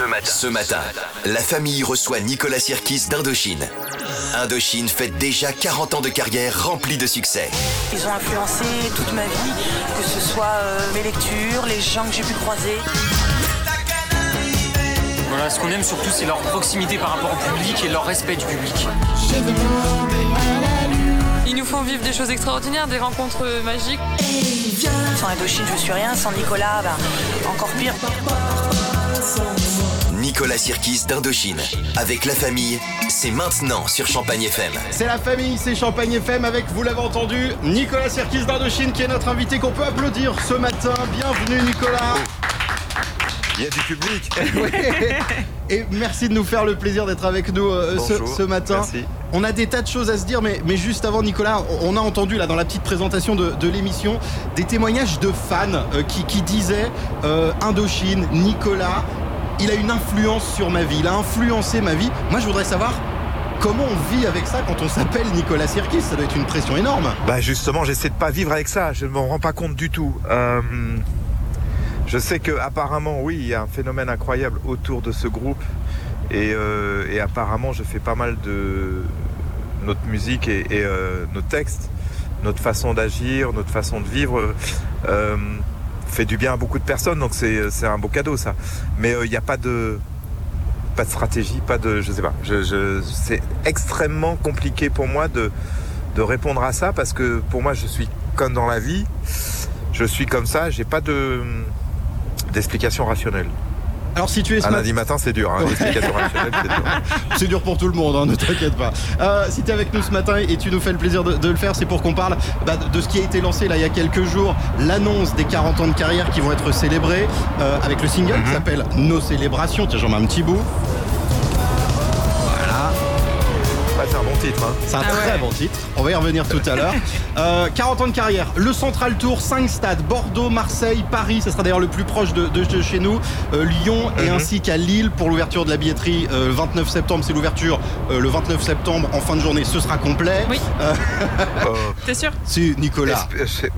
Ce matin, ce matin, la famille reçoit Nicolas Sirkis d'Indochine. Indochine fête déjà 40 ans de carrière remplie de succès. Ils ont influencé toute ma vie, que ce soit euh, mes lectures, les gens que j'ai pu croiser. Voilà, ce qu'on aime surtout, c'est leur proximité par rapport au public et leur respect du public. Ils nous font vivre des choses extraordinaires, des rencontres magiques. Sans Indochine, je suis rien. Sans Nicolas, ben, encore pire. Nicolas Sirkis d'Indochine. Avec la famille, c'est maintenant sur Champagne FM. C'est la famille, c'est Champagne FM avec, vous l'avez entendu, Nicolas Sirkis d'Indochine qui est notre invité qu'on peut applaudir ce matin. Bienvenue Nicolas. Il y a du public. Et merci de nous faire le plaisir d'être avec nous euh, ce, matin. merci. On a des tas de choses à se dire, mais, mais juste avant, Nicolas, on a entendu là dans la petite présentation de, de l'émission des témoignages de fans euh, qui, qui disaient euh, Indochine, Nicolas, il a une influence sur ma vie, il a influencé ma vie. Moi, je voudrais savoir comment on vit avec ça quand on s'appelle Nicolas Sirkis. Ça doit être une pression énorme. Bah justement, j'essaie de pas vivre avec ça. Je ne m'en rends pas compte du tout. Euh, je sais que apparemment, oui, il y a un phénomène incroyable autour de ce groupe. Et, euh, apparemment, je fais pas mal de notre musique et, et, euh, nos textes, notre façon d'agir, notre façon de vivre. Euh, fait du bien à beaucoup de personnes, donc c'est un beau cadeau ça. Mais euh, il n'y a pas de pas de stratégie, pas de je sais pas. C'est extrêmement compliqué pour moi de de répondre à ça parce que pour moi je suis comme dans la vie, je suis comme ça, j'ai pas de d'explication rationnelle. Alors si tu es Un lundi matin c'est dur, hein, c'est dur. C'est dur pour tout le monde, hein, ne t'inquiète pas. Euh, si tu es avec nous ce matin et tu nous fais le plaisir de, de le faire, c'est pour qu'on parle bah, de- ce qui a été lancé là il y a quelques jours, l'annonce des 40 ans de carrière qui vont être célébrés euh, avec le single Mhm. qui s'appelle Nos célébrations. Tiens, j'en mets un petit bout. C'est un bon titre. Hein. c'est un très bon titre. On va y revenir tout à l'heure. Euh, 40 ans de carrière, le Central Tour, 5 stades, Bordeaux, Marseille, Paris, ce sera d'ailleurs le plus proche de, de- de chez nous, Euh, Lyon et Mhm. ainsi qu'à Lille pour l'ouverture de la billetterie euh, le 29 septembre. C'est l'ouverture euh, le 29 septembre en fin de journée, ce sera complet. Oui. Euh, Euh, T'es sûr? C'est Nicolas.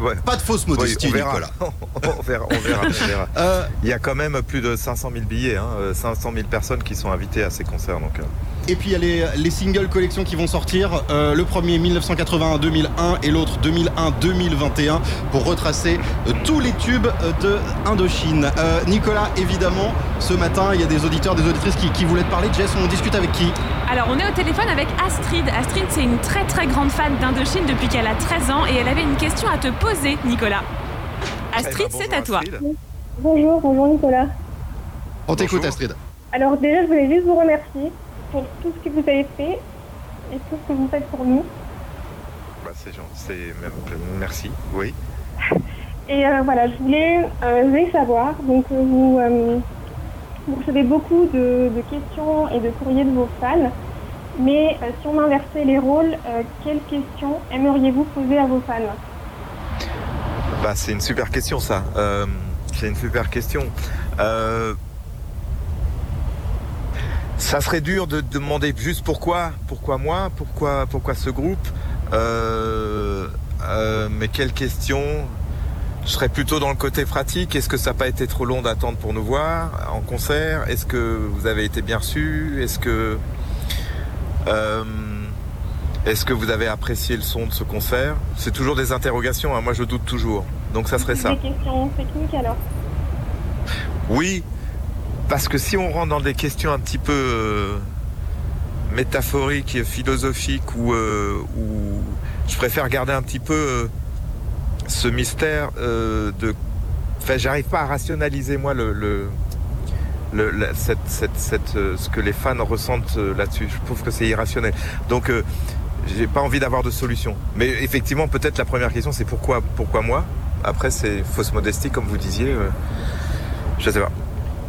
ouais. Pas de fausse Oui, modestie, on verra. Nicolas. on verra, on verra, on verra. Euh, Il y a quand même plus de 500 000 billets, hein, euh, 500 000 personnes qui sont invitées à ces concerts. Donc, euh, et puis il y a les, les singles collections qui vont sortir. Euh, le premier 1981-2001 et l'autre 2001-2021 pour retracer euh, tous les tubes euh, de Indochine. Euh, Nicolas, évidemment, ce matin, il y a des auditeurs, des auditrices qui, qui voulaient te parler. Jess, on discute avec qui? Alors, on est au téléphone avec Astrid. Astrid, c'est une très très grande fan d'Indochine depuis qu'elle a 13 ans et elle avait une question à te poser, Nicolas. Astrid, eh ben, c'est à toi. Astrid. Bonjour, bonjour Nicolas. On t'écoute. Astrid. Alors déjà, je voulais juste vous remercier pour tout ce que vous avez fait et tout ce que vous faites pour nous. Bah, c'est gentil, même merci. Oui. Et euh, voilà, je voulais, euh, je voulais savoir, donc euh, vous, euh, vous recevez beaucoup de, de questions et de courriers de vos fans, mais euh, si on inversait les rôles, euh, quelles questions aimeriez-vous poser à vos fans? Bah, c'est une super question ça. Euh, c'est une super question. Ça serait dur de demander juste pourquoi, pourquoi moi, pourquoi, pourquoi ce groupe. Euh, euh, mais quelle question Je serais plutôt dans le côté pratique. Est-ce que ça n'a pas été trop long d'attendre pour nous voir en concert? Est-ce que vous avez été bien reçus Est-ce que euh, est-ce que vous avez apprécié le son de ce concert? C'est toujours des interrogations. hein. Moi, je doute toujours. Donc, ça serait ça. Des questions techniques alors? Oui, parce que si on rentre dans des questions un petit peu euh, métaphoriques, philosophiques, ou, euh, ou je préfère garder un petit peu euh, ce mystère euh, de. Enfin, j'arrive pas à rationaliser moi le, cette, cette, cette, ce que les fans ressentent là-dessus. Je trouve que c'est irrationnel. Donc, j'ai pas envie d'avoir de solution. Mais effectivement, peut-être la première question, c'est pourquoi, pourquoi moi? Après, c'est fausse modestie, comme vous disiez. je sais pas.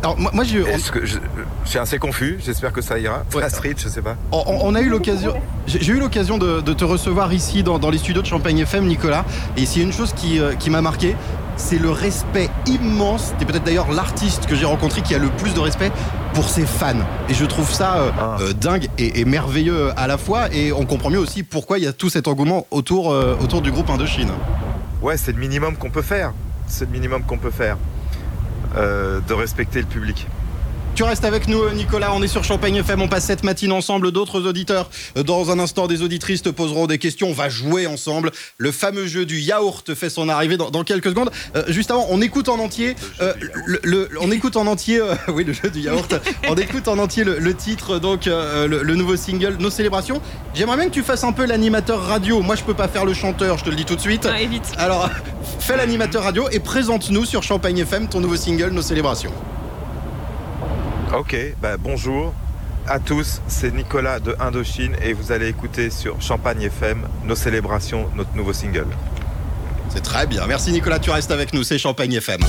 Alors, moi, moi, que je, je suis assez confus. J'espère que ça ira. Ouais. Astrid, je sais pas. on, a eu l'occasion. J'ai eu l'occasion de, de te recevoir ici dans, dans les studios de Champagne FM, Nicolas. Et s'il y a une chose qui, euh, qui m'a marqué, c'est le respect immense. T'es peut-être d'ailleurs l'artiste que j'ai rencontré qui a le plus de respect pour ses fans. Et je trouve ça euh, Ah. euh, dingue et, et merveilleux à la fois. Et on comprend mieux aussi pourquoi il y a tout cet engouement autour, euh, autour du groupe Indochine. Ouais, c'est le minimum qu'on peut faire. C'est le minimum qu'on peut faire. Euh, de respecter le public. Tu restes avec nous, Nicolas. On est sur Champagne FM. On passe cette matinée ensemble. D'autres auditeurs, dans un instant, des auditrices te poseront des questions. On va jouer ensemble. Le fameux jeu du yaourt fait son arrivée dans, dans quelques secondes. Euh, juste avant, on écoute en entier. euh, le, le- on écoute en entier. euh, oui, le jeu du yaourt. on écoute en entier le, le titre, donc euh, le, le nouveau single, Nos célébrations. J'aimerais bien que tu fasses un peu l'animateur radio. Moi, je peux pas faire le chanteur. Je te le dis tout de suite. Ah, évite. Alors, fais l'animateur radio et présente-nous sur Champagne FM ton nouveau single, Nos célébrations. Ok, bah, bonjour à tous, c'est Nicolas de Indochine et vous allez écouter sur Champagne FM nos célébrations, notre nouveau single. C'est très bien. Merci Nicolas, tu restes avec nous, c'est Champagne FM.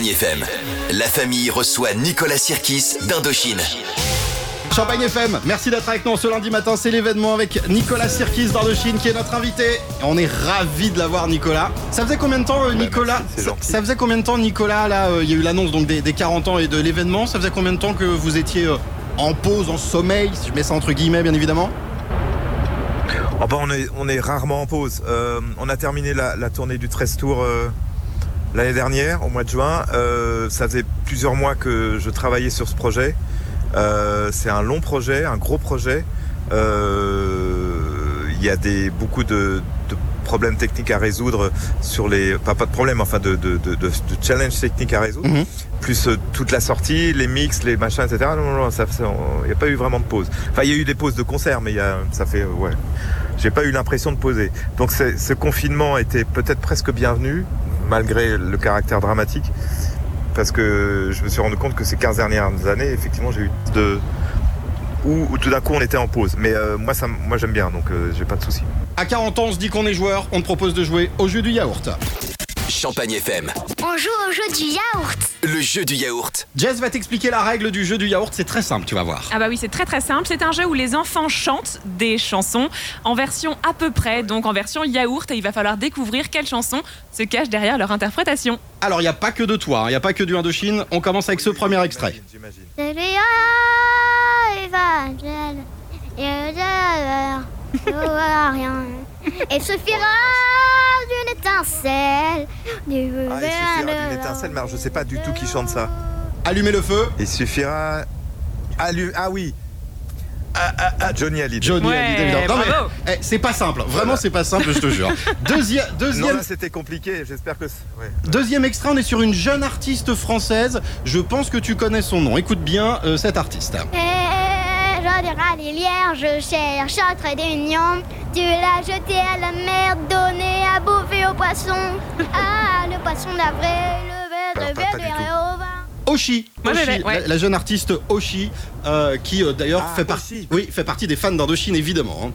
Champagne FM. La famille reçoit Nicolas Sirkis d'Indochine. Champagne FM, merci d'être avec nous ce lundi matin. C'est l'événement avec Nicolas Sirkis d'Indochine qui est notre invité. On est ravis de l'avoir, Nicolas. Ça faisait combien de temps, euh, Nicolas merci, c'est ça, faisait combien de temps, Nicolas Là, euh, il y a eu l'annonce donc des, des 40 ans et de l'événement. Ça faisait combien de temps que vous étiez euh, en pause, en sommeil Si je mets ça entre guillemets, bien évidemment. Oh bah, on, est, on est rarement en pause. Euh, on a terminé la, la tournée du 13 Tours euh, l'année dernière, au mois de juin. Euh, ça faisait plusieurs mois que je travaillais sur ce projet. Euh, c'est un long projet, un gros projet. Euh, Il y a des, beaucoup de, de problèmes techniques à résoudre sur les... Pas, pas de problèmes, enfin de, de, de, challenges techniques à résoudre. Mhm. Plus toute la sortie, les mix, les machins, etc. Non, non, non, il n'y a pas eu vraiment de pause. Enfin, il y a eu des pauses de concert, mais il y a, ça fait... Ouais. J'ai pas eu l'impression de poser. Donc ce confinement était peut-être presque bienvenu, malgré le caractère dramatique, parce que je me suis rendu compte que ces 15 dernières années, effectivement, j'ai eu de... Où, tout d'un coup on était en pause. Mais euh, moi, moi j'aime bien, donc euh, j'ai pas de soucis. À 40 ans, on se dit qu'on est joueur, on te propose de jouer au jeu du yaourt. Champagne FM, On joue au jeu du yaourt. le jeu du yaourt. Jess va t'expliquer la règle du jeu du yaourt, c'est très simple, tu vas voir. Ah bah oui, c'est très très simple. C'est un jeu où les enfants chantent des chansons en version à peu près, donc en version yaourt, et il va falloir découvrir quelles chansons se cachent derrière leur interprétation. Alors, il n'y a pas que de toi, hein, il n'y a pas que du Indochine, on commence avec ce premier extrait. J'imagine. Il suffira d'une étincelle. Du Ah, il suffira d'une étincelle, mais alors je sais pas du tout qui chante ça. Allumez le feu, Il suffira. Allu- Ah oui ah, ah, ah, Johnny Hallyday. Johnny Ouais, Hallyday, évidemment. Non, mais, bravo. eh, c'est pas simple, vraiment c'est pas simple, je te jure. Deuxième, Non, deuxième, là c'était compliqué, j'espère que. c'est- Ouais. deuxième extrait, on est sur une jeune artiste française. Je pense que tu connais son nom. Écoute bien euh, cette artiste. Et je dirai l'hier, je cherche un trait d'union. Tu l'as jeté à la mer, donné à bouffer au poisson. Ah, le poisson d'avril, le verre pas de du tout. au vin. Oshi, Moi, je Oshi, l'ai, ouais. la, la jeune artiste Oshi, euh, qui euh, d'ailleurs Ah, fait partie, Oshi. oui, fait partie des fans d'Indochine évidemment. hein.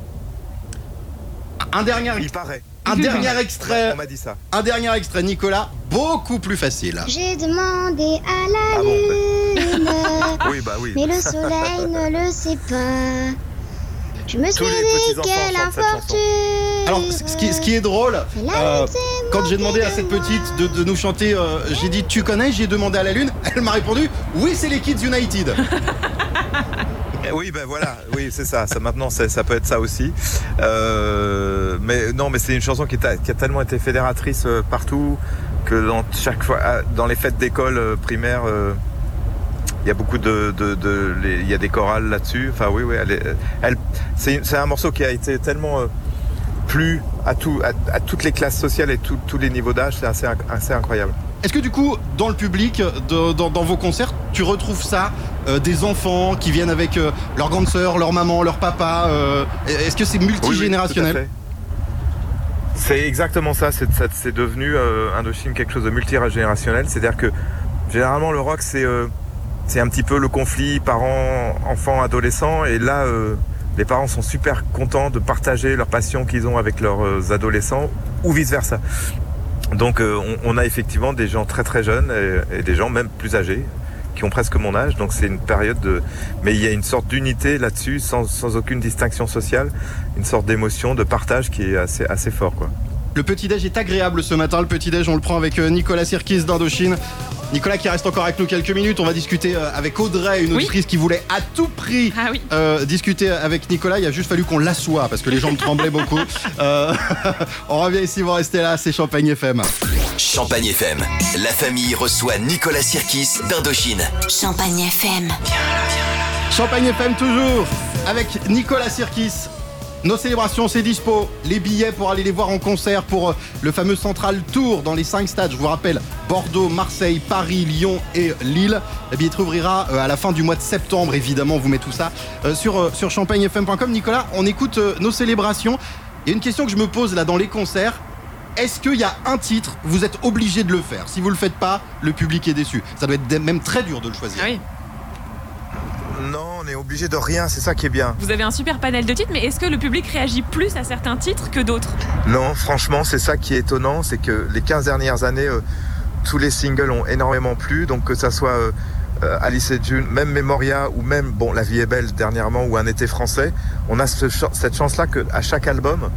Un dernier, Il paraît. un dernier extrait, On m'a dit ça. un dernier extrait, Nicolas, beaucoup plus facile. J'ai demandé à la Ah bon, Oui, bah oui. mais le soleil ne le sait pas. Je me petits-enfants quelle infortune. Alors, ce qui, ce qui est drôle, euh, quand j'ai demandé à cette petite de, de nous chanter, euh, j'ai dit tu connais, j'ai demandé à la lune, elle m'a répondu oui c'est les Kids United. Oui, ben voilà, oui, c'est ça. ça maintenant, c'est- ça peut être ça aussi. Euh, mais non, mais c'est une chanson qui, a- qui a tellement été fédératrice euh, partout que dans chaque fois, ah, dans les fêtes d'école euh, primaire, euh, il y a beaucoup de, de, de- les- il y a des chorales là-dessus. Enfin, oui, oui, elle, elle, c'est, un morceau qui a été tellement euh, plu à tout, à, à toutes les classes sociales et tout- tous les niveaux d'âge. C'est assez, assez incroyable. Est-ce que du coup, dans le public, de- dans, dans vos concerts, tu retrouves ça euh, Des enfants qui viennent avec euh, leur grande sœur, leur maman, leur papa euh, Est-ce que c'est Oui, oui, multigénérationnel. C'est exactement ça. C'est, devenu euh, Indochine quelque chose de multigénérationnel. C'est-à-dire que généralement le rock c'est euh, c'est un petit peu le conflit parents, enfants, adolescents. Et là, euh, les parents sont super contents de partager leur passion qu'ils ont avec leurs euh, adolescents ou vice versa. Donc euh, on, on a effectivement des gens très très jeunes et, et des gens même plus âgés qui ont presque mon âge. Donc c'est une période de... Mais il y a une sorte d'unité là-dessus sans, sans aucune distinction sociale, une sorte d'émotion, de partage qui est assez, assez fort. Quoi. Le petit-déj est agréable ce matin. Le petit-déj, on le prend avec euh, Nicolas Sirkis d'Indochine. Nicolas qui reste encore avec nous quelques minutes. On va discuter euh, avec Audrey, une Oui. auditrice qui voulait à tout prix Ah oui. euh, discuter avec Nicolas. Il a juste fallu qu'on l'assoie parce que les jambes tremblaient beaucoup. Euh, on revient ici, vous restez là. C'est Champagne FM. Champagne FM, la famille reçoit Nicolas Sirkis d'Indochine. Champagne FM. Champagne FM toujours avec Nicolas Sirkis. Nos célébrations, c'est dispo. Les billets pour aller les voir en concert pour euh, le fameux Central Tour dans les 5 stades. Je vous rappelle, Bordeaux, Marseille, Paris, Lyon et Lille. La billetterie ouvrira euh, à la fin du mois de septembre, évidemment. On vous met tout ça euh, sur, champagnefm.com. Nicolas, on écoute nos célébrations. Il y a une question que je me pose là dans les concerts. Est-ce qu'il y a un titre, vous êtes obligé de le faire? Si vous le faites pas, le public est déçu. Ça doit être même très dur de le choisir. Ah. Non, on est obligé de rien, c'est ça qui est bien. Vous avez un super panel de titres, mais est-ce que le public réagit plus à certains titres que d'autres? Non, franchement, c'est ça qui est étonnant, c'est que les 15 dernières années, euh, tous les singles ont énormément plu, donc que ça soit euh, euh, Alice et June, même Memoria ou même bon La vie est belle dernièrement ou Un été français, on a ce cette chance-là que à chaque album,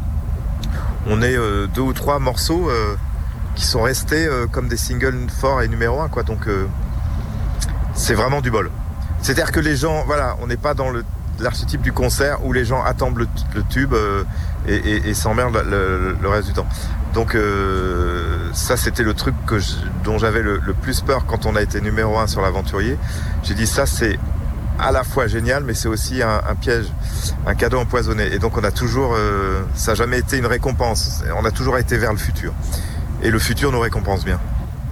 on ait euh, deux ou trois morceaux euh, qui sont restés euh, comme des singles forts et numéro un, quoi. Donc c'est vraiment du bol. C'est-à-dire que les gens, voilà, on n'est pas dans l'archétype du concert où les gens attendent le, tube euh, et, et, et s'emmerdent le, le- le reste du temps. Donc euh, ça, c'était le truc que je- dont j'avais le, le plus peur quand on a été numéro un sur l'aventurier. J'ai dit ça, c'est à la fois génial, mais c'est aussi un, un piège, un cadeau empoisonné. Et donc on a toujours, euh, ça n'a jamais été une récompense. On a toujours été vers le futur. Et le futur nous récompense bien.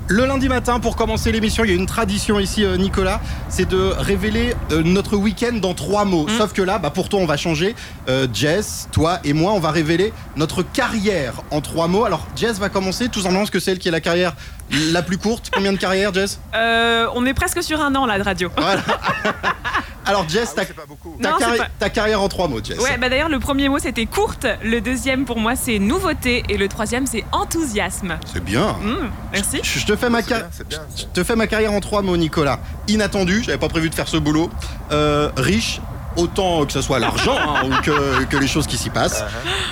Le lundi matin, pour commencer l'émission, il y a une tradition ici, euh, Nicolas, c'est de révéler euh, notre week-end dans trois mots. Sauf que là, bah, pour toi, on va changer. Euh, Jess, toi et moi, on va révéler notre carrière en trois mots. Alors, Jess va commencer, tout simplement parce que c'est elle qui est la carrière la plus courte. Combien de carrières, Jess Euh, on est presque sur un an là de radio. Voilà. Alors, Jess, ta, ta Non, c'est carri- pas- ta carrière en trois mots, Jess. Ouais, bah d'ailleurs, le premier mot c'était courte, le deuxième pour moi c'est nouveauté et le troisième c'est enthousiasme. C'est bien. Mmh, merci. Je je te fais ma carrière. Je te fais ma carrière en trois mots, Nicolas. Inattendu, j'avais pas prévu de faire ce boulot. Euh, riche, autant que ce soit l'argent hein, ou que, que les choses qui s'y passent.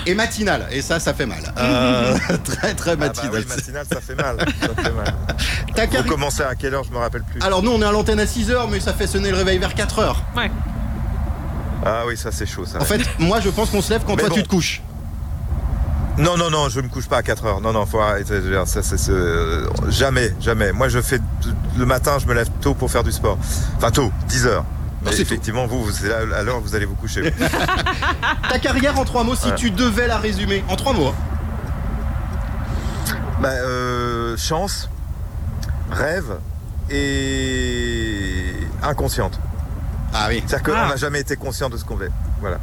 Et matinal, et ça, ça fait mal. Euh, très très Ah bah matinal. oui, matinale, ça fait mal. Ça fait mal. Ta Vous commencez à quelle heure Je me rappelle plus. Alors nous, on est à l'antenne à 6h, mais ça fait sonner le réveil vers 4h. Ouais. Ah oui, ça c'est chaud. Ça. En fait, moi, je pense qu'on se lève quand Mais toi bon. tu te couches. Non, non, non, je me couche pas à 4 heures. Non, non, faut arrêter. Ça, c'est, c'est- jamais, jamais. Moi, je fais le matin, je me lève tôt pour faire du sport. Enfin, tôt, 10 heures. Mais effectivement, vous, où vous allez vous coucher. Ta carrière en trois mots, si Ouais. tu devais la résumer. En trois mots. hein. Bah, euh, chance, rêve et inconsciente. Ah oui. C'est-à-dire qu'on Ah. n'a jamais été conscient de ce qu'on fait. Voilà.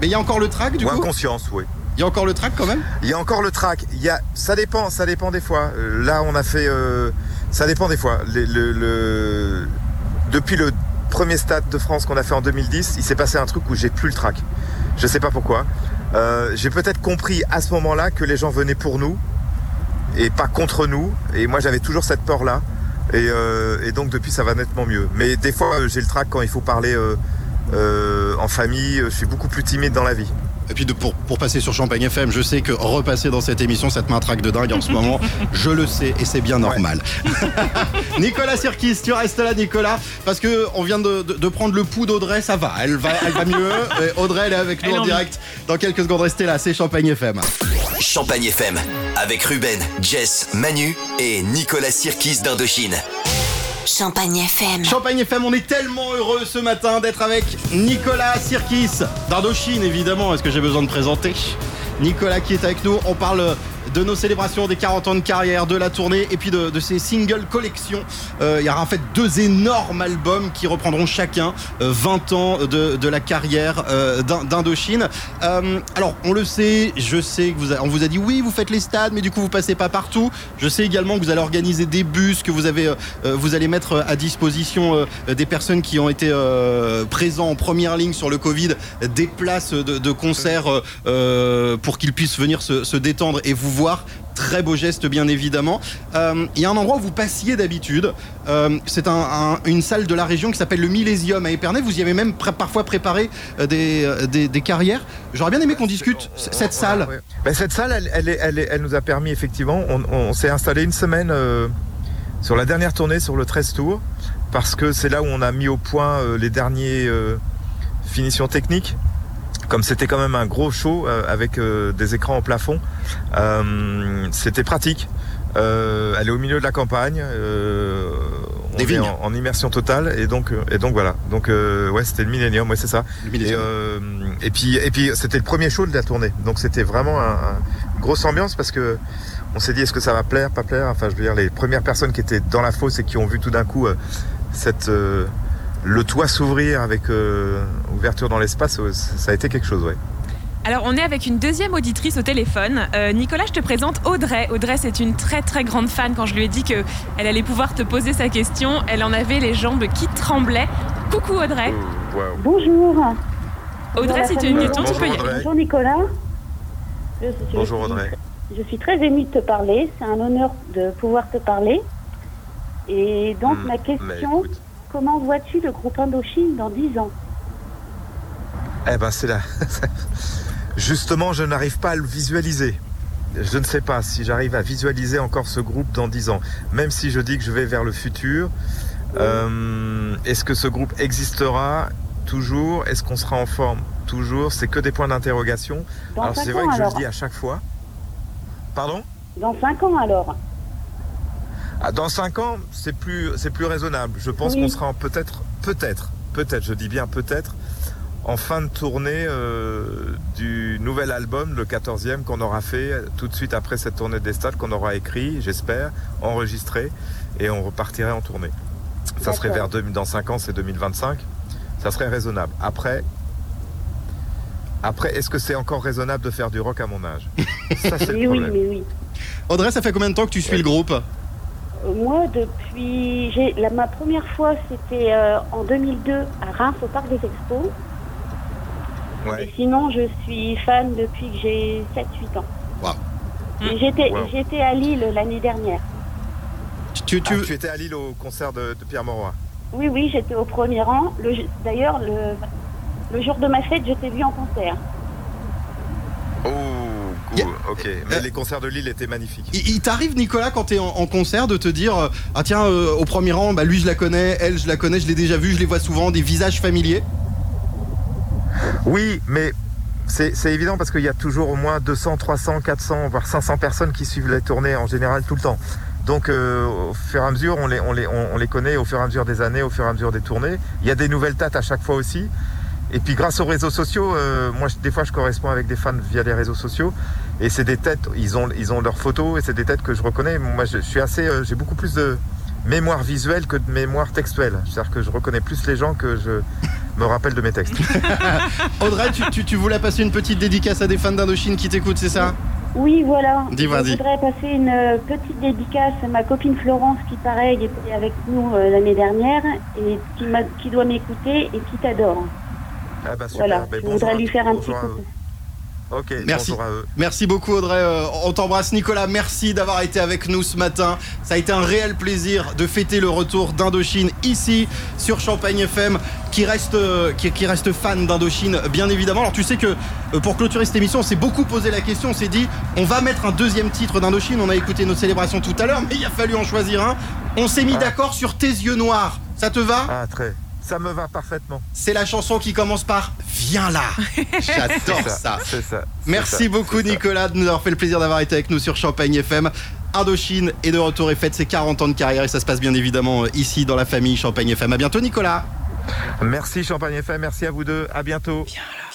Mais il y a encore le track, du Ou coup inconscience, oui. Il y a encore le track quand même Il y a encore le track. Il y a, ça dépend, ça dépend des fois. Euh, Là, on a fait, euh, ça dépend des fois. Les- le, le- depuis le premier stade de France qu'on a fait en 2010, il s'est passé un truc où j'ai plus le track. Je sais pas pourquoi. Euh, j'ai peut-être compris à ce moment-là que les gens venaient pour nous et pas contre nous. Et moi, j'avais toujours cette peur-là. Et, euh, donc depuis, ça va nettement mieux. Mais des fois, euh, j'ai le track quand il faut parler en famille. Je suis beaucoup plus timide dans la vie. Et puis de, pour, pour passer sur Champagne FM, je sais que repasser dans cette émission, ça te track de dingue en ce moment. Je le sais et c'est bien normal. Nicolas Sirkis, tu restes là, Nicolas, parce que on vient de, de- de prendre le pouls d'Audrey, ça va, elle va, elle va mieux. Et Audrey, elle est avec nous Elle en en direct. Dans quelques secondes, restez là, c'est Champagne FM. Champagne FM avec Ruben, Jess, Manu et Nicolas Sirkis d'Indochine. Champagne FM. Champagne FM, on est tellement heureux ce matin d'être avec Nicolas Sirkis d'Indochine, évidemment. Est-ce que j'ai besoin de présenter Nicolas qui est avec nous. On parle de nos célébrations des 40 ans de carrière, de la tournée et puis de, ces single collections. Euh, il y aura en fait deux énormes albums qui reprendront chacun euh, 20 ans de, la carrière euh, d'In- d'Indochine. Euh, alors, on le sait, je sais que vous a- on vous a dit oui, vous faites les stades, mais du coup, vous passez pas partout. Je sais également que vous allez organiser des bus, que vous avez, euh, euh, vous allez mettre à disposition euh, des personnes qui ont été euh, présents en première ligne sur le Covid, des places de, de concert euh, euh, pour qu'ils puissent venir se, se détendre et vous voir. Très beau geste, bien évidemment. Euh, Il y a un endroit où vous passiez d'habitude. Euh, C'est un- un- une salle de la région qui s'appelle le Millésium à Épernay. Vous y avez même parfois préparé euh, des, des- des carrières. J'aurais bien aimé qu'on discute cette salle. Ben, cette salle, elle, elle, est- elle, est- elle nous a permis effectivement, on, s'est installé une semaine euh, sur la dernière tournée sur le 13 Tour, parce que c'est là où on a mis au point les derniers finitions techniques. Comme c'était quand même un gros show euh, avec euh, des écrans au plafond, euh, c'était pratique. Euh, elle est au milieu de la campagne, euh, on Des est en, en immersion totale et donc et donc voilà. Donc euh, ouais, c'était le Millennium, ouais c'est ça. Et, euh, et puis et puis c'était le premier show de la tournée, donc c'était vraiment un, un- grosse ambiance parce que on s'est dit est-ce que ça va plaire, pas plaire? Enfin je veux dire les premières personnes qui étaient dans la fosse et qui ont vu tout d'un coup euh, cette euh, le toit s'ouvrir avec euh, ouverture dans l'espace, euh, ça a été quelque chose, ouais. Alors, on est avec une deuxième auditrice au téléphone. Euh, Nicolas, je te présente Audrey. Audrey, c'est une très très grande fan. Quand je lui ai dit qu'elle allait pouvoir te poser sa question, elle en avait les jambes qui tremblaient. Coucou Audrey. Bonjour. Audrey, si tu as une question, tu peux y aller. Bonjour Nicolas. Je, je Bonjour suis- Audrey. Je suis très émue de te parler. C'est un honneur de pouvoir te parler. Et donc Hmm, ma question, comment vois-tu le groupe Indochine dans 10 ans? Eh ben c'est là. Justement, je n'arrive pas à le visualiser. Je ne sais pas si j'arrive à visualiser encore ce groupe dans 10 ans. Même si je dis que je vais vers le futur, euh, est-ce que ce groupe existera Toujours? Est-ce qu'on sera en forme Toujours? C'est que des points d'interrogation. Alors c'est vrai que je le dis à chaque fois. Pardon? Dans 5 ans alors Dans 5 ans, c'est plus, c'est plus raisonnable. Je pense Oui. qu'on sera en peut-être, peut-être, peut-être, je dis bien peut-être, en fin de tournée euh, du nouvel album, le 14e, qu'on aura fait tout de suite après cette tournée des stades, qu'on aura écrit, j'espère, enregistré, et on repartirait en tournée. Ça serait vers deux- dans 5 ans, c'est 2025. Ça serait raisonnable. Après, après est-ce que c'est encore raisonnable de faire du rock à mon âge? Ça, c'est le Oui, oui, mais oui. Audrey, ça fait combien de temps que tu suis le groupe? Moi, depuis. j'ai- la- Ma première fois, c'était euh, en 2002 à Reims, au Parc des Expos. Ouais. Et sinon, je suis fan depuis que j'ai 7-8 ans. Wow. J'étais Wow. à Lille l'année dernière. Tu, tu- Ah, tu étais à Lille au concert de, de Pierre Mauroy. Oui, oui, j'étais au premier rang. Le- D'ailleurs, le, le jour de ma fête, je t'ai vu en concert. Oh, ok. Mais les concerts de Lille étaient magnifiques. Il, il t'arrive, Nicolas, quand t'es en, en concert, de te dire euh, Ah, tiens, euh, au premier rang, bah, lui, je la connais, elle, je la connais, je l'ai déjà vue, je les vois souvent, des visages familiers? Oui, mais c'est évident parce qu'il y a toujours au moins 200, 300, 400, voire 500 personnes qui suivent les tournées en général tout le temps. Donc euh, au fur et à mesure, on les, on, les, on, on les connaît au fur et à mesure des années, au fur et à mesure des tournées. Il y a des nouvelles têtes à chaque fois aussi. Et puis grâce aux réseaux sociaux, euh, moi des fois je corresponds avec des fans via les réseaux sociaux et c'est des têtes, ils ont, ils ont leurs photos et c'est des têtes que je reconnais. Moi je, je suis assez, euh, j'ai beaucoup plus de mémoire visuelle que de mémoire textuelle. C'est-à-dire que je reconnais plus les gens que je me rappelle de mes textes. Audrey, tu, tu- tu voulais passer une petite dédicace à des fans d'Indochine qui t'écoutent, c'est ça Oui, voilà. Dis, je vas-y. voudrais passer une euh, petite dédicace à ma copine Florence qui, pareil, était avec nous euh, l'année dernière et qui, m'a- qui doit m'écouter et qui t'adore. Ah bah super, Voilà, Ben, je bonjour voudrais lui faire un petit coucou. Ok, Merci. bonjour à eux. Merci beaucoup Audrey, Euh, on t'embrasse Nicolas, merci d'avoir été avec nous ce matin. Ça a été un réel plaisir de fêter le retour d'Indochine ici sur Champagne FM qui reste, euh, qui, qui reste fan d'Indochine bien évidemment. Alors tu sais que euh, pour clôturer cette émission on s'est beaucoup posé la question, on s'est dit on va mettre un deuxième titre d'Indochine, on a écouté nos célébrations tout à l'heure mais il a fallu en choisir un. On s'est mis Ah. d'accord sur Tes yeux noirs, ça te va? Ah très, ça me va parfaitement. C'est la chanson qui commence par Viens là J'adore ça. Merci ça, beaucoup. Nicolas de nous avoir fait le plaisir d'avoir été avec nous sur Champagne FM. Indochine est de retour et fête ses 40 ans de carrière et ça se passe bien évidemment euh, ici dans la famille Champagne FM. À bientôt Nicolas. Merci Champagne FM, merci à vous deux, à bientôt. Viens là.